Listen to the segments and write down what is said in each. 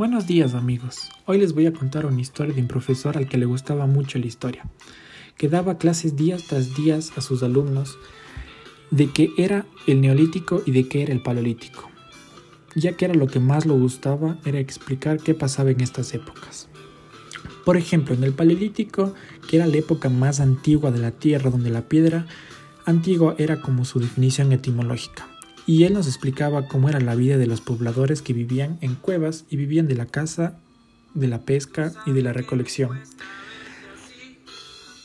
Buenos días amigos. Hoy les voy a contar una historia de un profesor al que le gustaba mucho la historia, que daba clases días tras días a sus alumnos de qué era el neolítico y de qué era el paleolítico, ya que era lo que más le gustaba era explicar qué pasaba en estas épocas. Por ejemplo, en el paleolítico, que era la época más antigua de la Tierra, donde la piedra antigua era como su definición etimológica y él nos explicaba cómo era la vida de los pobladores que vivían en cuevas y vivían de la caza, de la pesca y de la recolección.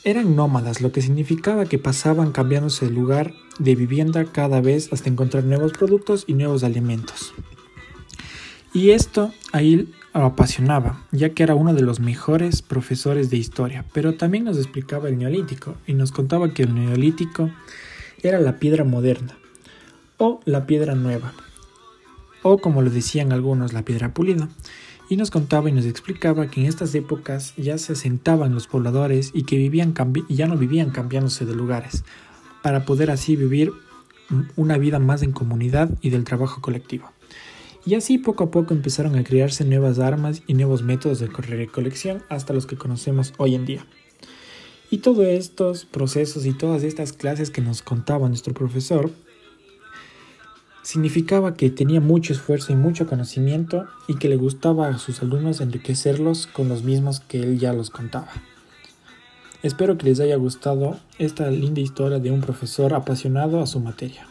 Eran nómadas, lo que significaba que pasaban cambiándose de lugar de vivienda cada vez hasta encontrar nuevos productos y nuevos alimentos. Y esto ahí lo apasionaba, ya que era uno de los mejores profesores de historia, pero también nos explicaba el neolítico y nos contaba que el neolítico era la piedra moderna, o la piedra nueva, o como lo decían algunos, la piedra pulida. Y nos contaba y nos explicaba que en estas épocas ya se asentaban los pobladores y que vivían ya no vivían cambiándose de lugares, para poder así vivir una vida más en comunidad y del trabajo colectivo. Y así poco a poco empezaron a crearse nuevas armas y nuevos métodos de recolección hasta los que conocemos hoy en día. Y todos estos procesos y todas estas clases que nos contaba nuestro profesor significaba que tenía mucho esfuerzo y mucho conocimiento y que le gustaba a sus alumnos enriquecerlos con los mismos que él ya los contaba. Espero que les haya gustado esta linda historia de un profesor apasionado a su materia.